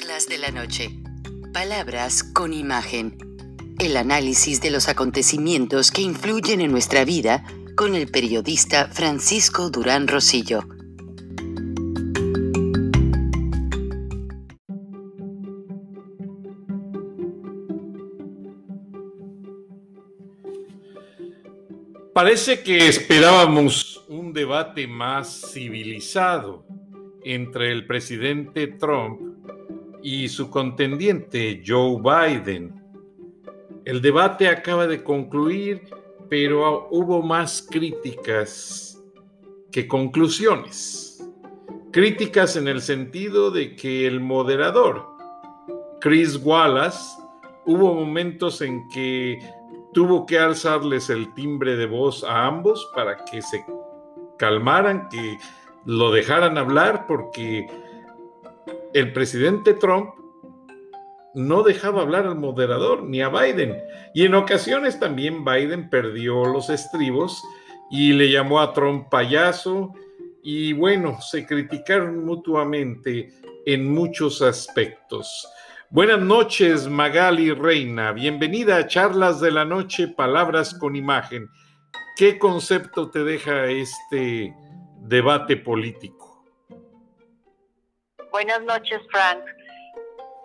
De la Noche. Palabras con imagen. El análisis de los acontecimientos que influyen en nuestra vida con el periodista Francisco Durán Rosillo. Parece que esperábamos un debate más civilizado entre el presidente Trump y su contendiente Joe Biden. El debate acaba de concluir, pero hubo más críticas que conclusiones. Críticas en el sentido de que el moderador, Chris Wallace, hubo momentos en que tuvo que alzarles el timbre de voz a ambos para que se calmaran, que lo dejaran hablar, porque el presidente Trump no dejaba hablar al moderador ni a Biden. Y en ocasiones también Biden perdió los estribos y le llamó a Trump payaso. Y bueno, se criticaron mutuamente en muchos aspectos. Buenas noches, Magali Reina. Bienvenida a Charlas de la Noche, Palabras con Imagen. ¿Qué concepto te deja este debate político? Buenas noches, Frank.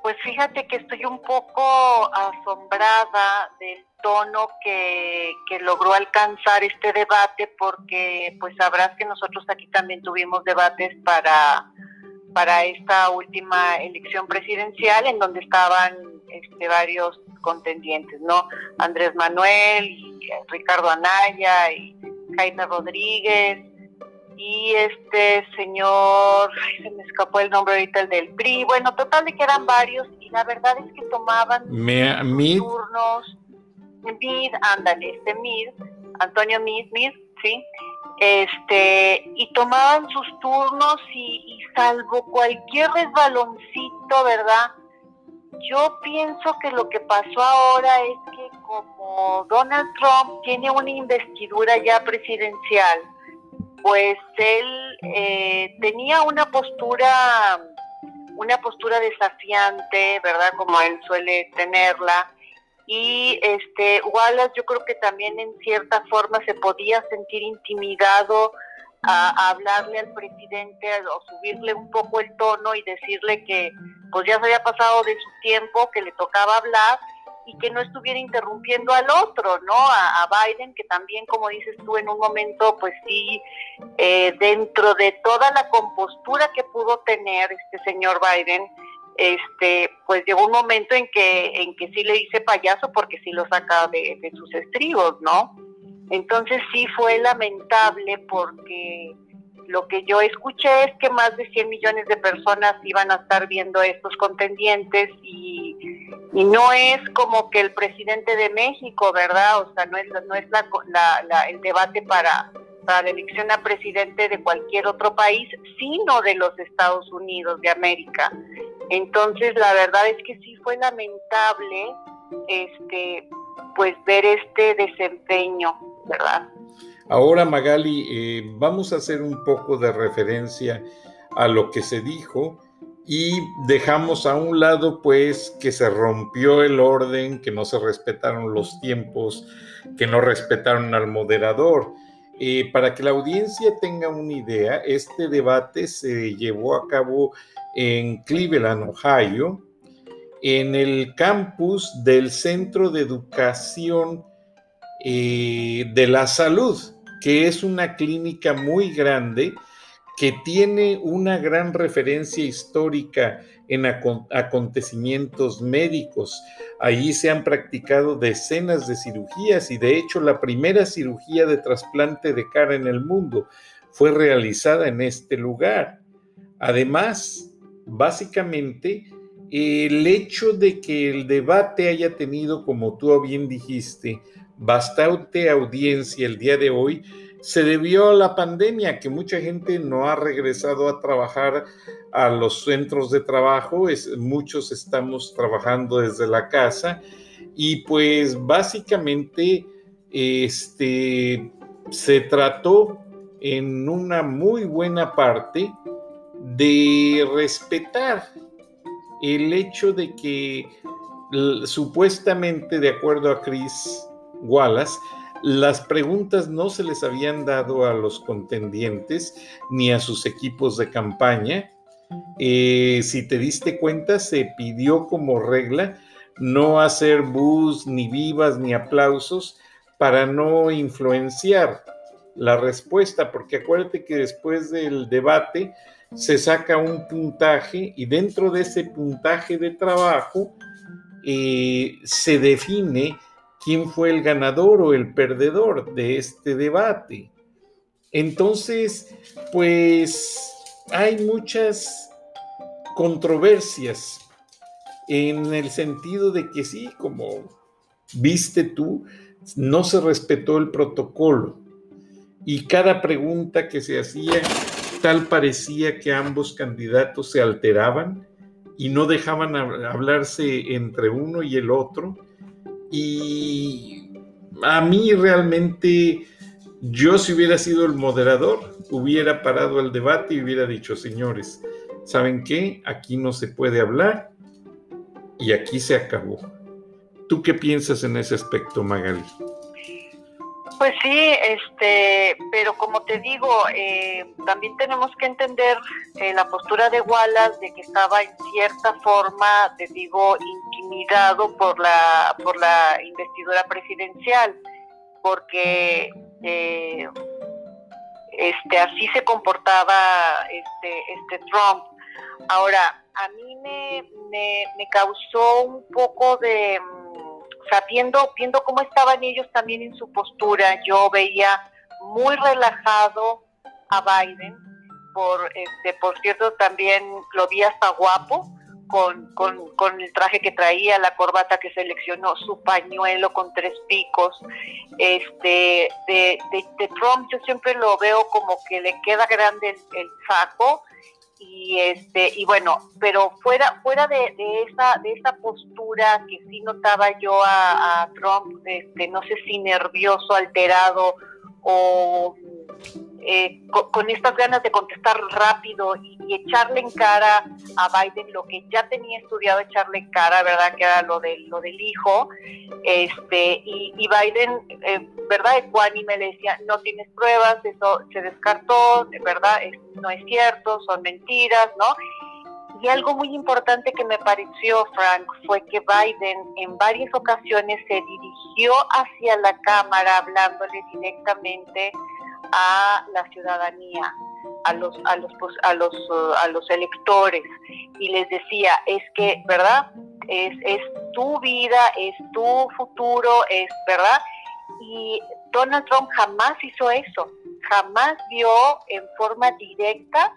Pues fíjate que estoy un poco asombrada del tono que, logró alcanzar este debate porque pues sabrás que nosotros aquí también tuvimos debates para, para esta última elección presidencial en donde estaban este, varios contendientes, ¿no? Andrés Manuel, Ricardo Anaya y Rodríguez y este señor, se me escapó el nombre ahorita, el del PRI, bueno, total de que eran varios y la verdad es que tomaban me, turnos, Mid, ándale, este Mid, Antonio Mid, Mid, sí, este, y tomaban sus turnos y, y salvo cualquier resbaloncito, ¿verdad? Yo pienso que lo que pasó ahora es que como Donald Trump tiene una investidura ya presidencial, pues él eh, tenía una postura, una postura desafiante, ¿verdad? Como él suele tenerla. Y este Wallace yo creo que también en cierta forma se podía sentir intimidado a, hablarle al presidente o subirle un poco el tono y decirle que pues ya se había pasado de su tiempo, que le tocaba hablar y que no estuviera interrumpiendo al otro, ¿no? A, Biden, que también, como dices tú, en un momento, pues sí, eh, dentro de toda la compostura que pudo tener este señor Biden, este, pues llegó un momento en que, en que sí le dice payaso porque sí lo saca de, de sus estribos, ¿no? Entonces sí fue lamentable porque lo que yo escuché es que más de 100 millones de personas iban a estar viendo estos contendientes y, y no es como que el presidente de México, ¿verdad? O sea, no es, no es la, el debate para, para la elección a presidente de cualquier otro país, sino de los Estados Unidos de América. Entonces, la verdad es que sí fue lamentable este pues ver este desempeño, ¿verdad? Ahora, Magali, eh, vamos a hacer un poco de referencia a lo que se dijo y dejamos a un lado pues que se rompió el orden, que no se respetaron los tiempos, que no respetaron al moderador. Eh, para que la audiencia tenga una idea, este debate se llevó a cabo en Cleveland, Ohio, en el campus del Centro de Educación eh, de la Salud que es una clínica muy grande que tiene una gran referencia histórica en acontecimientos médicos. Allí se han practicado decenas de cirugías y de hecho la primera cirugía de trasplante de cara en el mundo fue realizada en este lugar. Además, básicamente, el hecho de que el debate haya tenido, como tú bien dijiste, bastante audiencia el día de hoy se debió a la pandemia, que mucha gente no ha regresado a trabajar a los centros de trabajo, es, muchos estamos trabajando desde la casa y pues básicamente este, se trató en una muy buena parte de respetar el hecho de que supuestamente, de acuerdo a Chris Wallace, las preguntas no se les habían dado a los contendientes ni a sus equipos de campaña. Eh, si te diste cuenta, se pidió como regla no hacer bus, ni vivas, ni aplausos para no influenciar la respuesta, porque acuérdate que después del debate se saca un puntaje y dentro de ese puntaje de trabajo eh, se define quién fue el ganador o el perdedor de este debate. Entonces, pues hay muchas controversias en el sentido de que sí, como viste tú, no se respetó el protocolo y cada pregunta que se hacía, tal parecía que ambos candidatos se alteraban y no dejaban hablarse entre uno y el otro. Y a mí realmente, yo si hubiera sido el moderador, hubiera parado el debate y hubiera dicho, señores, ¿saben qué? Aquí no se puede hablar y aquí se acabó. ¿Tú qué piensas en ese aspecto, Magali? Pues sí, este, pero como te digo, eh, también tenemos que entender eh, la postura de Wallace de que estaba en cierta forma, te digo, intimidado por la por la investidura presidencial, porque eh, este así se comportaba este este Trump. Ahora, a mí me, me, me causó un poco de o sea, viendo, cómo estaban ellos también en su postura, yo veía muy relajado a Biden, por, este, por cierto, también lo vi hasta guapo, con, con, el traje que traía, la corbata que seleccionó, su pañuelo con tres picos. Este, de, de, Trump yo siempre lo veo como que le queda grande el saco y este y bueno pero fuera fuera de, de esa de esa postura que sí notaba yo a, Trump este no sé si nervioso alterado o eh, con, estas ganas de contestar rápido y, echarle en cara a Biden lo que ya tenía estudiado echarle en cara, ¿verdad? Que era lo, de, lo del hijo. Este, y, Biden, eh, ¿verdad? Ecuánime le decía, no tienes pruebas, eso se descartó, ¿verdad? no es cierto, son mentiras, ¿no? Y algo muy importante que me pareció, Frank, fue que Biden en varias ocasiones se dirigió hacia la Cámara hablándole directamente a la ciudadanía, a los, a los, pues, a los, uh, a los electores y les decía, es que, ¿verdad? Es, es tu vida, es tu futuro, es, ¿verdad? Y Donald Trump jamás hizo eso, jamás vio en forma directa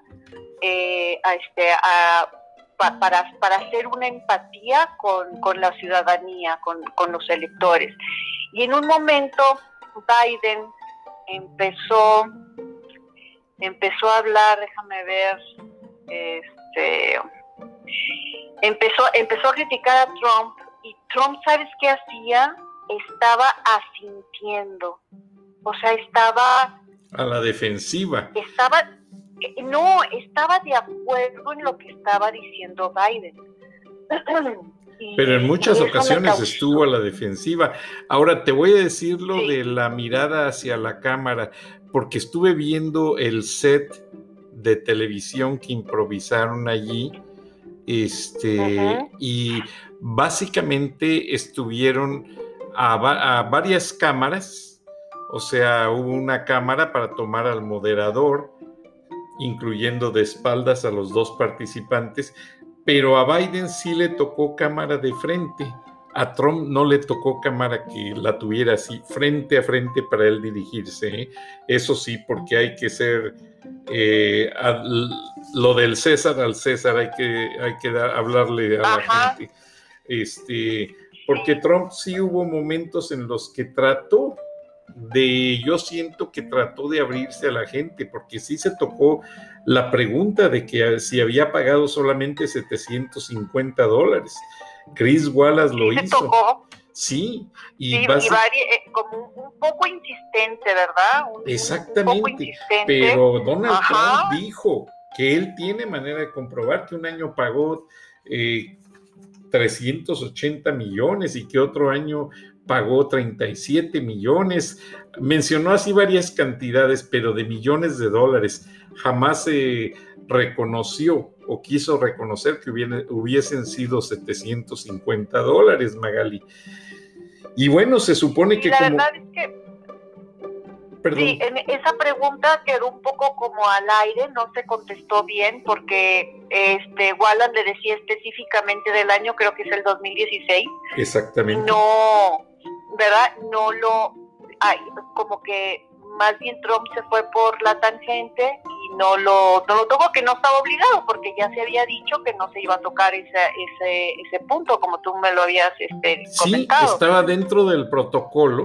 eh, este, a, para, para hacer una empatía con, con la ciudadanía, con, con los electores. Y en un momento Biden empezó, empezó a hablar, déjame ver, este, empezó, empezó a criticar a Trump y Trump, ¿sabes qué hacía? Estaba asintiendo, o sea, estaba... A la defensiva. Estaba, no, estaba de acuerdo en lo que estaba diciendo Biden. Pero en muchas ocasiones estuvo a la defensiva. Ahora te voy a decir lo de la mirada hacia la cámara, porque estuve viendo el set de televisión que improvisaron allí, este, y básicamente estuvieron a, a varias cámaras, o sea, hubo una cámara para tomar al moderador, incluyendo de espaldas a los dos participantes, pero a Biden sí le tocó cámara de frente. A Trump no le tocó cámara que la tuviera así frente a frente para él dirigirse. ¿eh? Eso sí, porque hay que ser eh, lo del César al César, hay que, hay que hablarle a la gente. Este, porque Trump sí hubo momentos en los que trató de, yo siento que trató de abrirse a la gente, porque sí se tocó la pregunta de que si había pagado solamente 750 dólares. Chris Wallace lo hizo. Sí, y, eh, como un poco insistente, ¿verdad? exactamente, pero Donald Trump dijo que él tiene manera de comprobar que un año pagó 380 millones y que otro año pagó 37 millones. Mencionó así varias cantidades, pero de millones de dólares. Jamás se reconoció o quiso reconocer que hubiesen sido 750 dólares, Magali. Y bueno, se supone que... La verdad es que Sí, esa pregunta quedó un poco como al aire, no se contestó bien porque este Wallan le decía específicamente del año, creo que es el 2016. Exactamente. No, ¿verdad? No lo, ay, como que más bien Trump se fue por la tangente y no lo, no lo tocó, que no estaba obligado, porque ya se había dicho que no se iba a tocar ese, ese, ese punto, como tú me lo habías este, comentado. Sí, estaba dentro del protocolo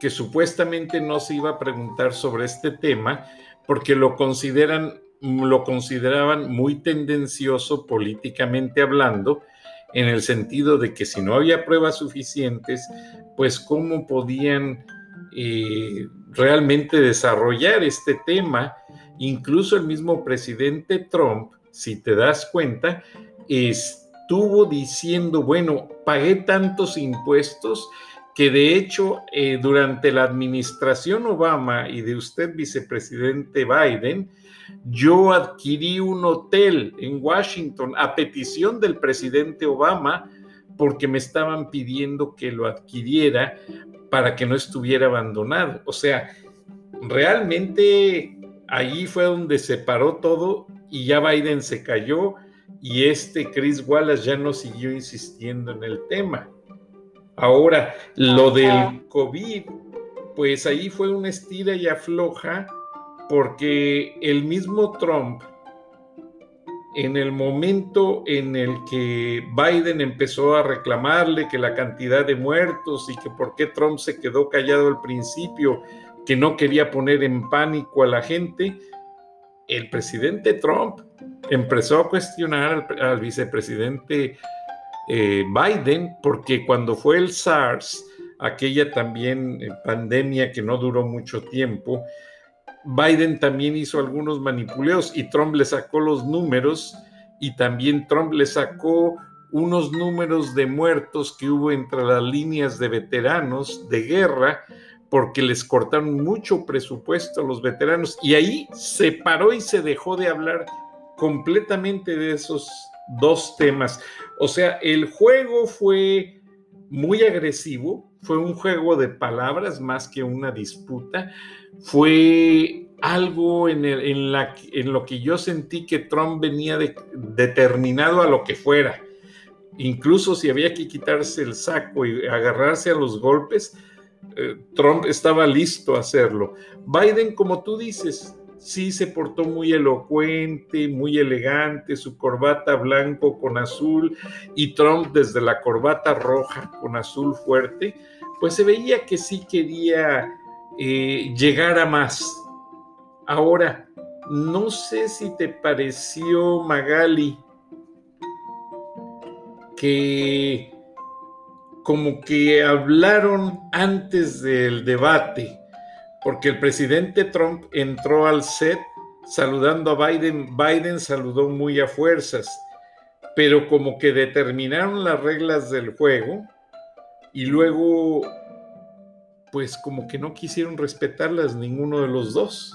que supuestamente no se iba a preguntar sobre este tema porque lo consideran lo consideraban muy tendencioso políticamente hablando en el sentido de que si no había pruebas suficientes, pues cómo podían eh, realmente desarrollar este tema. Incluso el mismo presidente Trump, si te das cuenta, estuvo diciendo, bueno, pagué tantos impuestos que de hecho eh, durante la administración Obama y de usted, vicepresidente Biden, yo adquirí un hotel en Washington a petición del presidente Obama porque me estaban pidiendo que lo adquiriera para que no estuviera abandonado. O sea, realmente allí fue donde se paró todo y ya Biden se cayó y este Chris Wallace ya no siguió insistiendo en el tema. Ahora, lo del COVID, pues ahí fue una estira y afloja porque el mismo Trump, en el momento en el que Biden empezó a reclamarle que la cantidad de muertos y que por qué Trump se quedó callado al principio, que no quería poner en pánico a la gente, el presidente Trump empezó a cuestionar al, vicepresidente eh, Biden, porque cuando fue el SARS, aquella también eh, pandemia que no duró mucho tiempo, Biden también hizo algunos manipuleos y Trump le sacó los números y también Trump le sacó unos números de muertos que hubo entre las líneas de veteranos de guerra porque les cortaron mucho presupuesto a los veteranos y ahí se paró y se dejó de hablar completamente de esos dos temas. O sea, el juego fue muy agresivo, fue un juego de palabras más que una disputa, fue algo en, lo que yo sentí que Trump venía determinado a lo que fuera. Incluso si había que quitarse el saco y agarrarse a los golpes, eh, Trump estaba listo a hacerlo. Biden, como tú dices, sí se portó muy elocuente, muy elegante, su corbata blanco con azul y Trump desde la corbata roja con azul fuerte, pues se veía que sí quería eh, llegar a más. Ahora, no sé si te pareció, Magali, que como que hablaron antes del debate porque el presidente Trump entró al set saludando a Biden. Biden saludó muy a fuerzas, pero como que determinaron las reglas del juego y luego, pues como que no quisieron respetarlas ninguno de los dos.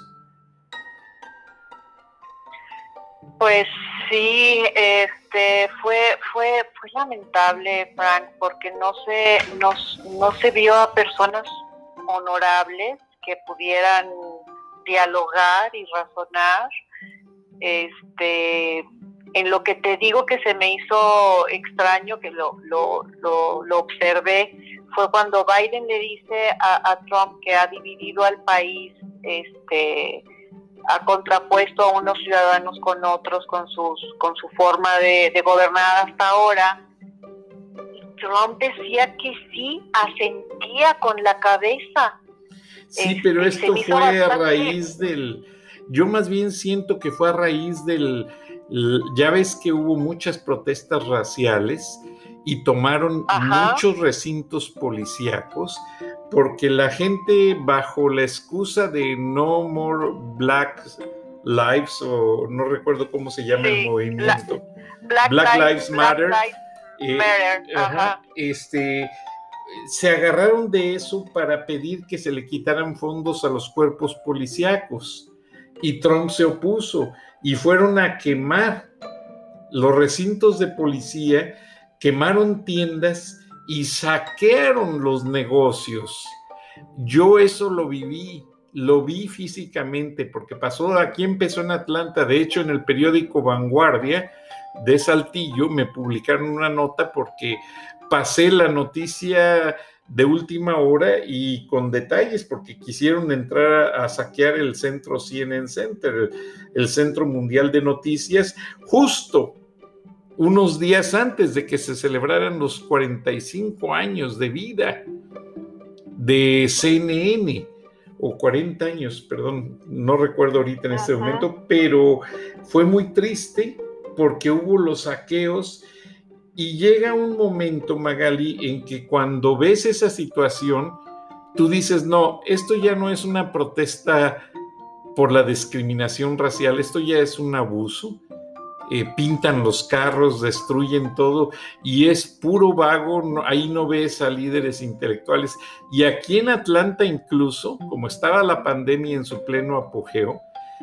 Pues sí, este fue fue fue lamentable, Frank, porque no se no, no se vio a personas honorables que pudieran dialogar y razonar. Este, en lo que te digo que se me hizo extraño, que lo, lo, lo, observé, fue cuando Biden le dice a, Trump que ha dividido al país, este, ha contrapuesto a unos ciudadanos con otros, con, sus, con su forma de, de gobernar hasta ahora. Trump decía que sí, asentía con la cabeza Sí, pero esto fue a raíz del, yo más bien siento que fue a raíz del, ya ves que hubo muchas protestas raciales y tomaron muchos recintos policíacos porque la gente bajo la excusa de no more black Lives, o no recuerdo cómo se llama el movimiento. Black, Lives, Matter. Eh, este, se agarraron de eso para pedir que se le quitaran fondos a los cuerpos policíacos y Trump se opuso y fueron a quemar los recintos de policía, quemaron tiendas y saquearon los negocios. Yo eso lo viví, lo vi físicamente, porque pasó, aquí empezó en Atlanta, de hecho en el periódico Vanguardia de Saltillo me publicaron una nota porque pasé la noticia de última hora y con detalles porque quisieron entrar a, saquear el centro CNN Center, el Centro Mundial de Noticias, justo unos días antes de que se celebraran los 45 años de vida de CNN, o 40 años, perdón, no recuerdo ahorita en este momento, pero fue muy triste porque hubo los saqueos y llega un momento, Magali, en que cuando ves esa situación, tú dices, no, esto ya no es una protesta por la discriminación racial, esto ya es un abuso, eh, pintan los carros, destruyen todo y es puro vago, ahí no ves a líderes intelectuales. Y aquí en Atlanta incluso, como estaba la pandemia en su pleno apogeo,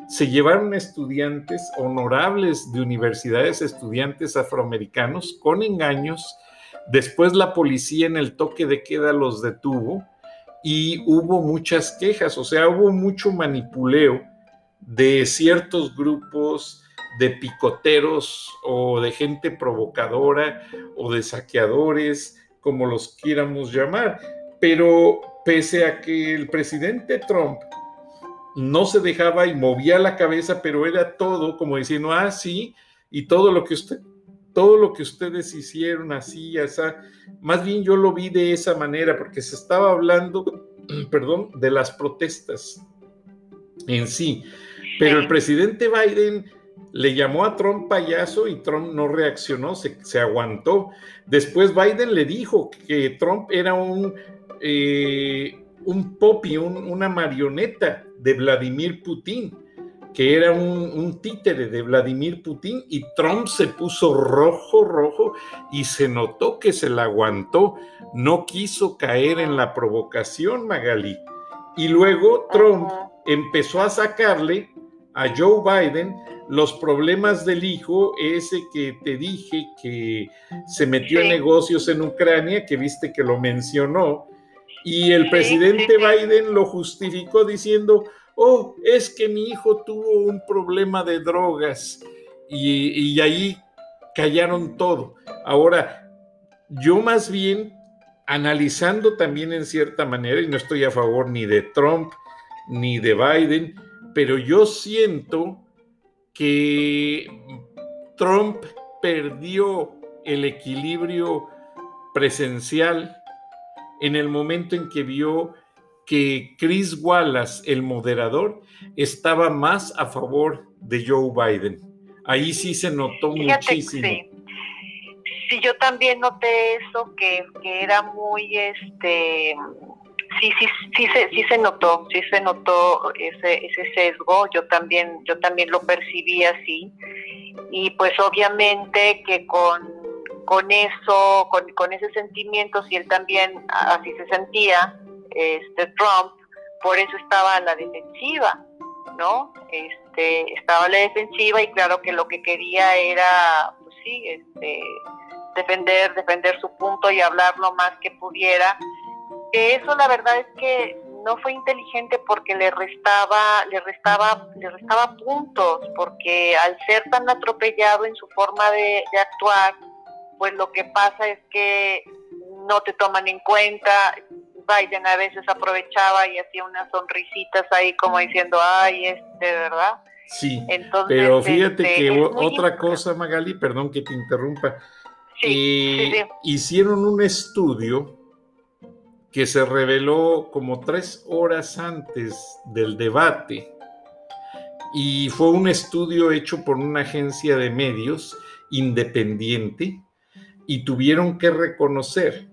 se llevaron estudiantes honorables de universidades, estudiantes afroamericanos con engaños. Después la policía en el toque de queda los detuvo y hubo muchas quejas, o sea, hubo mucho manipuleo de ciertos grupos de picoteros o de gente provocadora o de saqueadores, como los quieramos llamar. Pero pese a que el presidente Trump no se dejaba y movía la cabeza, pero era todo como diciendo, ah, sí, y todo lo que usted, todo lo que ustedes hicieron así, esa, más bien yo lo vi de esa manera, porque se estaba hablando, perdón, de las protestas en sí. Pero el presidente Biden le llamó a Trump payaso y Trump no reaccionó, se, aguantó. Después Biden le dijo que Trump era un, eh, un popi, una marioneta de Vladimir Putin, que era un, un, títere de Vladimir Putin y Trump se puso rojo, rojo y se notó que se la aguantó, no quiso caer en la provocación, Magali. Y luego Trump empezó a sacarle a Joe Biden los problemas del hijo, ese que te dije que se metió en negocios en Ucrania, que viste que lo mencionó, y el presidente Biden lo justificó diciendo, oh, es que mi hijo tuvo un problema de drogas, y, y ahí callaron todo. Ahora, yo más bien, analizando también en cierta manera, y no estoy a favor ni de Trump ni de Biden, pero yo siento que Trump perdió el equilibrio presencial en el momento en que vio que Chris Wallace, el moderador, estaba más a favor de Joe Biden. Ahí sí se notó muchísimo. Sí. sí. yo también noté eso, que, que era muy, este, sí, sí, sí se, sí se notó, sí se notó ese, ese sesgo, yo también, yo también lo percibí así, y pues obviamente que con, con eso, con, con ese sentimiento, si él también así se sentía, este Trump, por eso estaba a la defensiva, ¿no? Este, estaba a la defensiva y claro que lo que quería era, pues sí, este, defender, defender su punto y hablar lo más que pudiera que eso la verdad es que no fue inteligente porque le restaba, le restaba, le restaba puntos, porque al ser tan atropellado en su forma de, actuar, pues lo que pasa es que no te toman en cuenta. Biden a veces aprovechaba y hacía unas sonrisitas ahí como diciendo, ay, este, ¿verdad? Sí, pero fíjate este, que otra cosa, Magali, perdón que te interrumpa, eh, hicieron un estudio que se reveló como tres horas antes del debate y fue un estudio hecho por una agencia de medios independiente y tuvieron que reconocer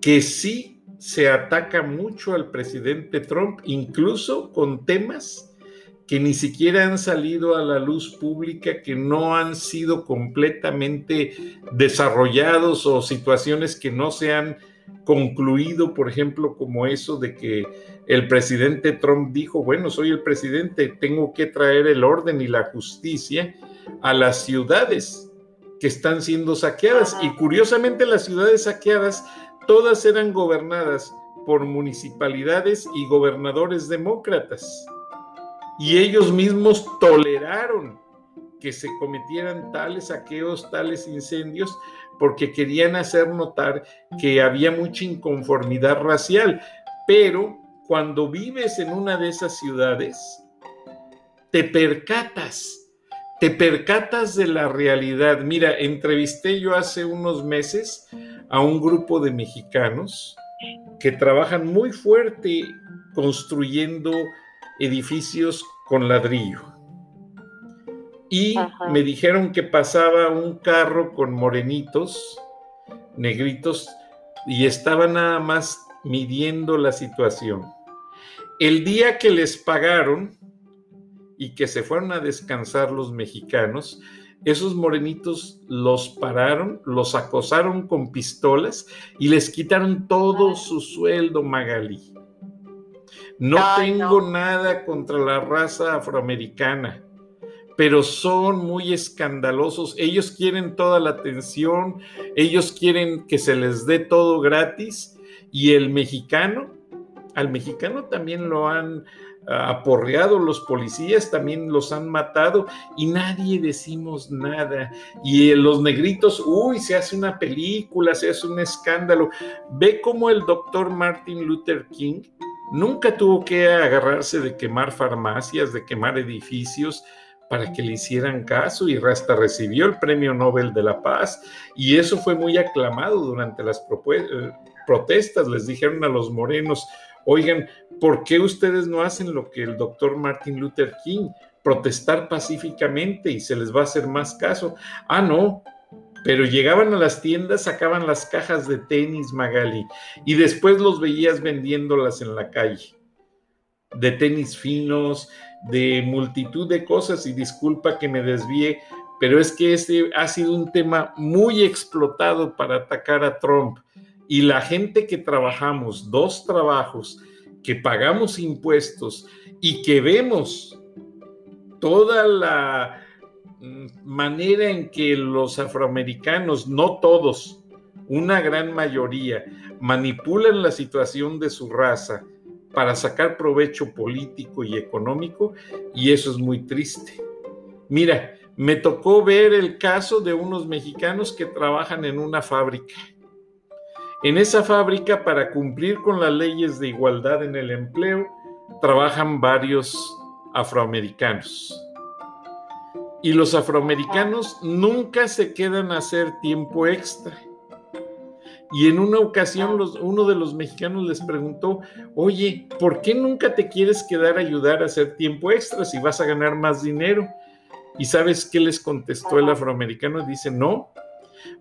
que sí se ataca mucho al presidente Trump, incluso con temas que ni siquiera han salido a la luz pública, que no han sido completamente desarrollados o situaciones que no se han concluido, por ejemplo, como eso de que el presidente Trump dijo, bueno, soy el presidente, tengo que traer el orden y la justicia a las ciudades que están siendo saqueadas. Y curiosamente las ciudades saqueadas todas eran gobernadas por municipalidades y gobernadores demócratas. Y ellos mismos toleraron que se cometieran tales saqueos, tales incendios, porque querían hacer notar que había mucha inconformidad racial. Pero cuando vives en una de esas ciudades, te percatas, te percatas de la realidad. Mira, entrevisté yo hace unos meses a un grupo de mexicanos que trabajan muy fuerte construyendo edificios con ladrillo. Y me dijeron que pasaba un carro con morenitos, negritos, y estaba nada más midiendo la situación. El día que les pagaron y que se fueron a descansar los mexicanos, esos morenitos los pararon, los acosaron con pistolas y les quitaron todo su sueldo, Magalí. No tengo nada contra la raza afroamericana, pero son muy escandalosos. Ellos quieren toda la atención, ellos quieren que se les dé todo gratis y el mexicano, al mexicano también lo han aporreado los policías, también los han matado y nadie decimos nada. Y los negritos, uy, se hace una película, se hace un escándalo. Ve cómo el doctor Martin Luther King nunca tuvo que agarrarse de quemar farmacias, de quemar edificios para que le hicieran caso y hasta recibió el Premio Nobel de la Paz y eso fue muy aclamado durante las eh, protestas. Les dijeron a los morenos, oigan, ¿por qué ustedes no hacen lo que el doctor Martin Luther King? Protestar pacíficamente y se les va a hacer más caso. Ah, no, pero llegaban a las tiendas, sacaban las cajas de tenis Magali y después los veías vendiéndolas en la calle. De tenis finos, de multitud de cosas y disculpa que me desvíe, pero es que este ha sido un tema muy explotado para atacar a Trump y la gente que trabajamos dos trabajos, que pagamos impuestos y que vemos toda la mm, manera en que los afroamericanos, no todos, una gran mayoría, manipulan la situación de su raza para sacar provecho político y económico, y eso es muy triste. Mira, me tocó ver el caso de unos mexicanos que trabajan en una fábrica en esa fábrica, para cumplir con las leyes de igualdad en el empleo, trabajan varios afroamericanos. Y los afroamericanos nunca se quedan a hacer tiempo extra. Y en una ocasión uno de los mexicanos les preguntó, oye, ¿por qué nunca te quieres quedar a ayudar a hacer tiempo extra si vas a ganar más dinero? ¿Y sabes qué les contestó el afroamericano? Dice, no,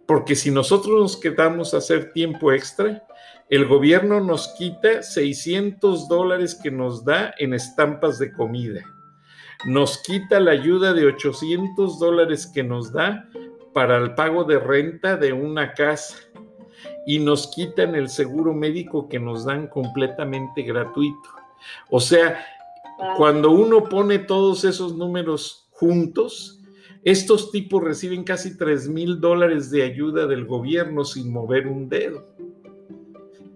porque si nosotros nos quedamos a hacer tiempo extra, el gobierno nos quita 600 dólares que nos da en estampas de comida. Nos quita la ayuda de 800 dólares que nos da para el pago de renta de una casa. Y nos quitan el seguro médico que nos dan completamente gratuito. O sea, cuando uno pone todos esos números juntos, estos tipos reciben casi 3 mil dólares de ayuda del gobierno sin mover un dedo.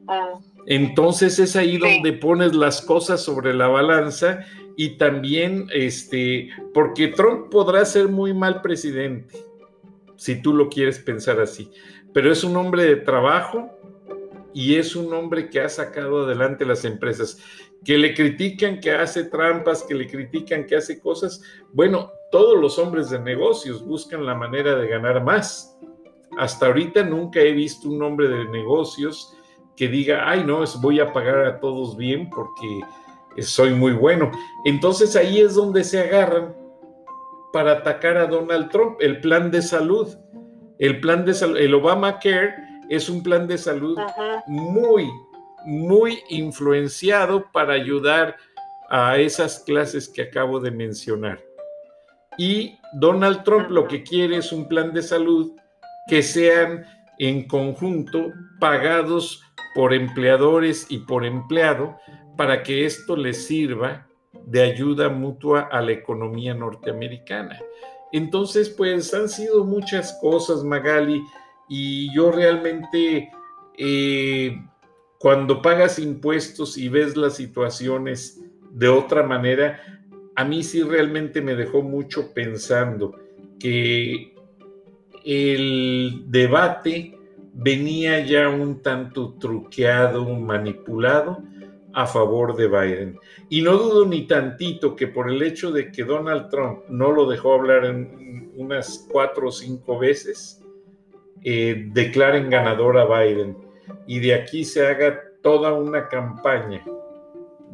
Ah. Entonces es ahí donde pones las cosas sobre la balanza y también, este, porque Trump podrá ser muy mal presidente, si tú lo quieres pensar así, pero es un hombre de trabajo y es un hombre que ha sacado adelante las empresas que le critican que hace trampas, que le critican que hace cosas. Bueno, todos los hombres de negocios buscan la manera de ganar más. Hasta ahorita nunca he visto un hombre de negocios que diga, ay, no, voy a pagar a todos bien porque soy muy bueno. Entonces ahí es donde se agarran para atacar a Donald Trump, el plan de salud. El plan de salud, el Obamacare es un plan de salud muy, muy influenciado para ayudar a esas clases que acabo de mencionar. Y Donald Trump lo que quiere es un plan de salud que sean en conjunto pagados por empleadores y por empleado para que esto les sirva de ayuda mutua a la economía norteamericana. Entonces, pues han sido muchas cosas, Magali, y yo realmente, eh, cuando pagas impuestos y ves las situaciones de otra manera, a mí sí realmente me dejó mucho pensando que el debate venía ya un tanto truqueado, manipulado a favor de Biden. Y no dudo ni tantito que por el hecho de que Donald Trump no lo dejó hablar unas cuatro o cinco veces, eh, declaren ganador a Biden y de aquí se haga toda una campaña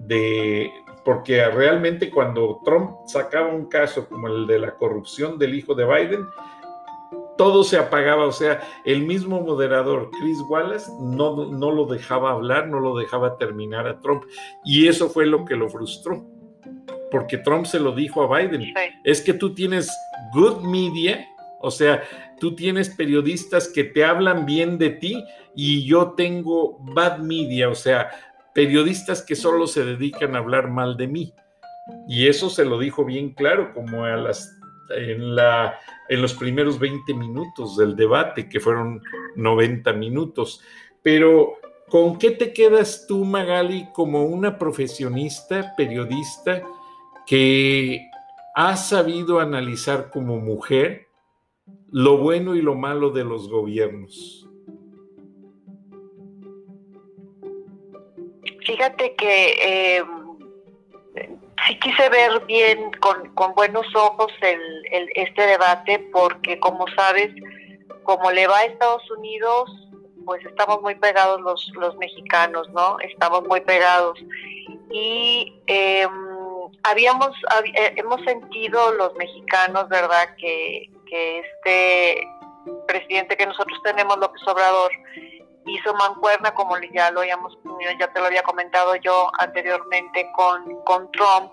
de, porque realmente cuando Trump sacaba un caso como el de la corrupción del hijo de Biden, todo se apagaba, o sea, el mismo moderador, Chris Wallace, no, no lo dejaba hablar, no lo dejaba terminar a Trump. Y eso fue lo que lo frustró, porque Trump se lo dijo a Biden, es que tú tienes good media, o sea, tú tienes periodistas que te hablan bien de ti y yo tengo bad media, o sea, periodistas que solo se dedican a hablar mal de mí. Y eso se lo dijo bien claro, como a las en, la, en los primeros 20 minutos del debate, que fueron 90 minutos. Pero, ¿con qué te quedas tú, Magali, como una profesionista, periodista, que ha sabido analizar como mujer lo bueno y lo malo de los gobiernos? Fíjate que eh, sí quise ver bien, con, con buenos ojos el, el, este debate, porque como sabes, como le va a Estados Unidos, pues estamos muy pegados los, los mexicanos, ¿no? Estamos muy pegados. Y em, habíamos, eh, hemos sentido los mexicanos, ¿verdad?, que, que este presidente que nosotros tenemos, López Obrador, hizo mancuerna, como ya lo habíamos, ya te lo había comentado yo anteriormente con, con Trump,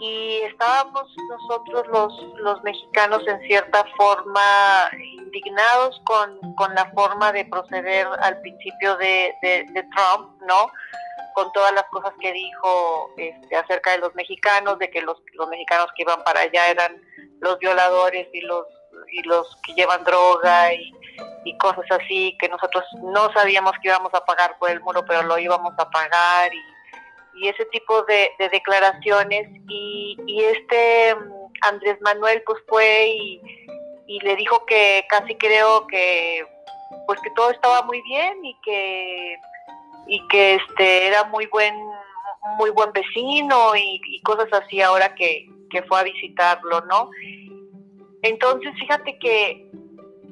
y estábamos nosotros los, los mexicanos en cierta forma indignados con, con la forma de proceder al principio de, de, Trump, ¿no? Con todas las cosas que dijo este, acerca de los mexicanos, de que los, los mexicanos que iban para allá eran los violadores y los y los que llevan droga y, cosas así que nosotros no sabíamos que íbamos a pagar por el muro, pero lo íbamos a pagar y, ese tipo de, declaraciones. Y, y, este mm, Andrés Manuel pues fue y, y le dijo que casi creo que pues que todo estaba muy bien y que y que este era muy buen muy buen vecino y, y cosas así ahora que, que fue a visitarlo, ¿no? Entonces, fíjate que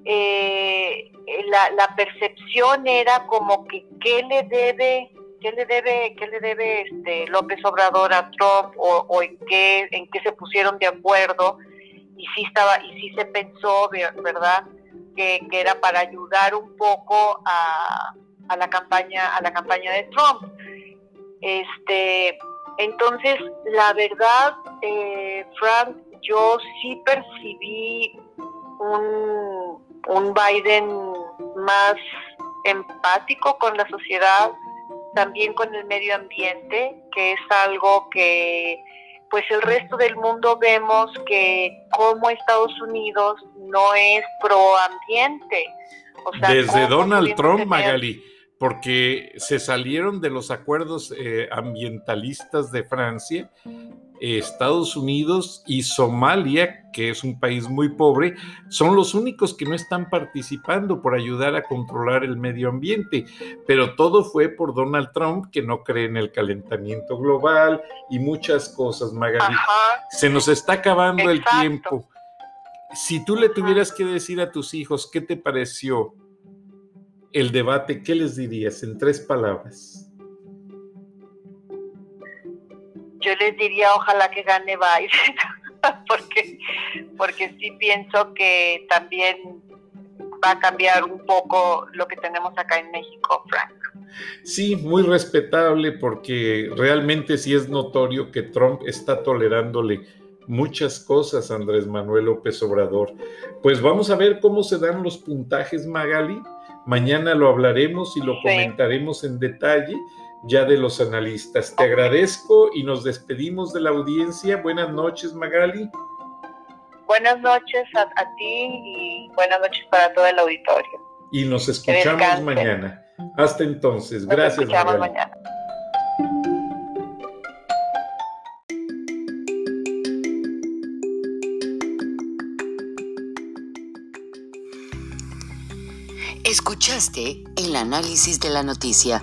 eh, la, percepción era como que qué le debe qué le debe qué le debe este López Obrador a Trump o, en qué en qué se pusieron de acuerdo y sí estaba y sí se pensó verdad que, era para ayudar un poco a, a, la campaña a la campaña de Trump. Este entonces la verdad eh, Frank yo sí percibí un, un Biden más empático con la sociedad, también con el medio ambiente, que es algo que pues el resto del mundo vemos que como Estados Unidos no es proambiente. O Desde Donald Trump, Magali, porque se salieron de los acuerdos eh, ambientalistas de Francia Estados Unidos y Somalia, que es un país muy pobre, son los únicos que no están participando por ayudar a controlar el medio ambiente. Pero todo fue por Donald Trump, que no cree en el calentamiento global y muchas cosas, Magali. Se nos está acabando el tiempo. Si tú le tuvieras que decir a tus hijos qué te pareció el debate, ¿qué les dirías en tres palabras? Yo les diría ojalá que gane Biden, porque, porque sí pienso que también va a cambiar un poco lo que tenemos acá en México, Frank. Sí, muy respetable porque realmente sí es notorio que Trump está tolerándole muchas cosas a Andrés Manuel López Obrador. Pues vamos a ver cómo se dan los puntajes, Magali. Mañana lo hablaremos y lo comentaremos en detalle ya de los analistas. Te agradezco y nos despedimos de la audiencia. Buenas noches, Magali. Buenas noches a, ti y buenas noches para todo el auditorio. Y nos escuchamos mañana. Hasta entonces. Gracias. mañana. Escuchaste el análisis de la noticia,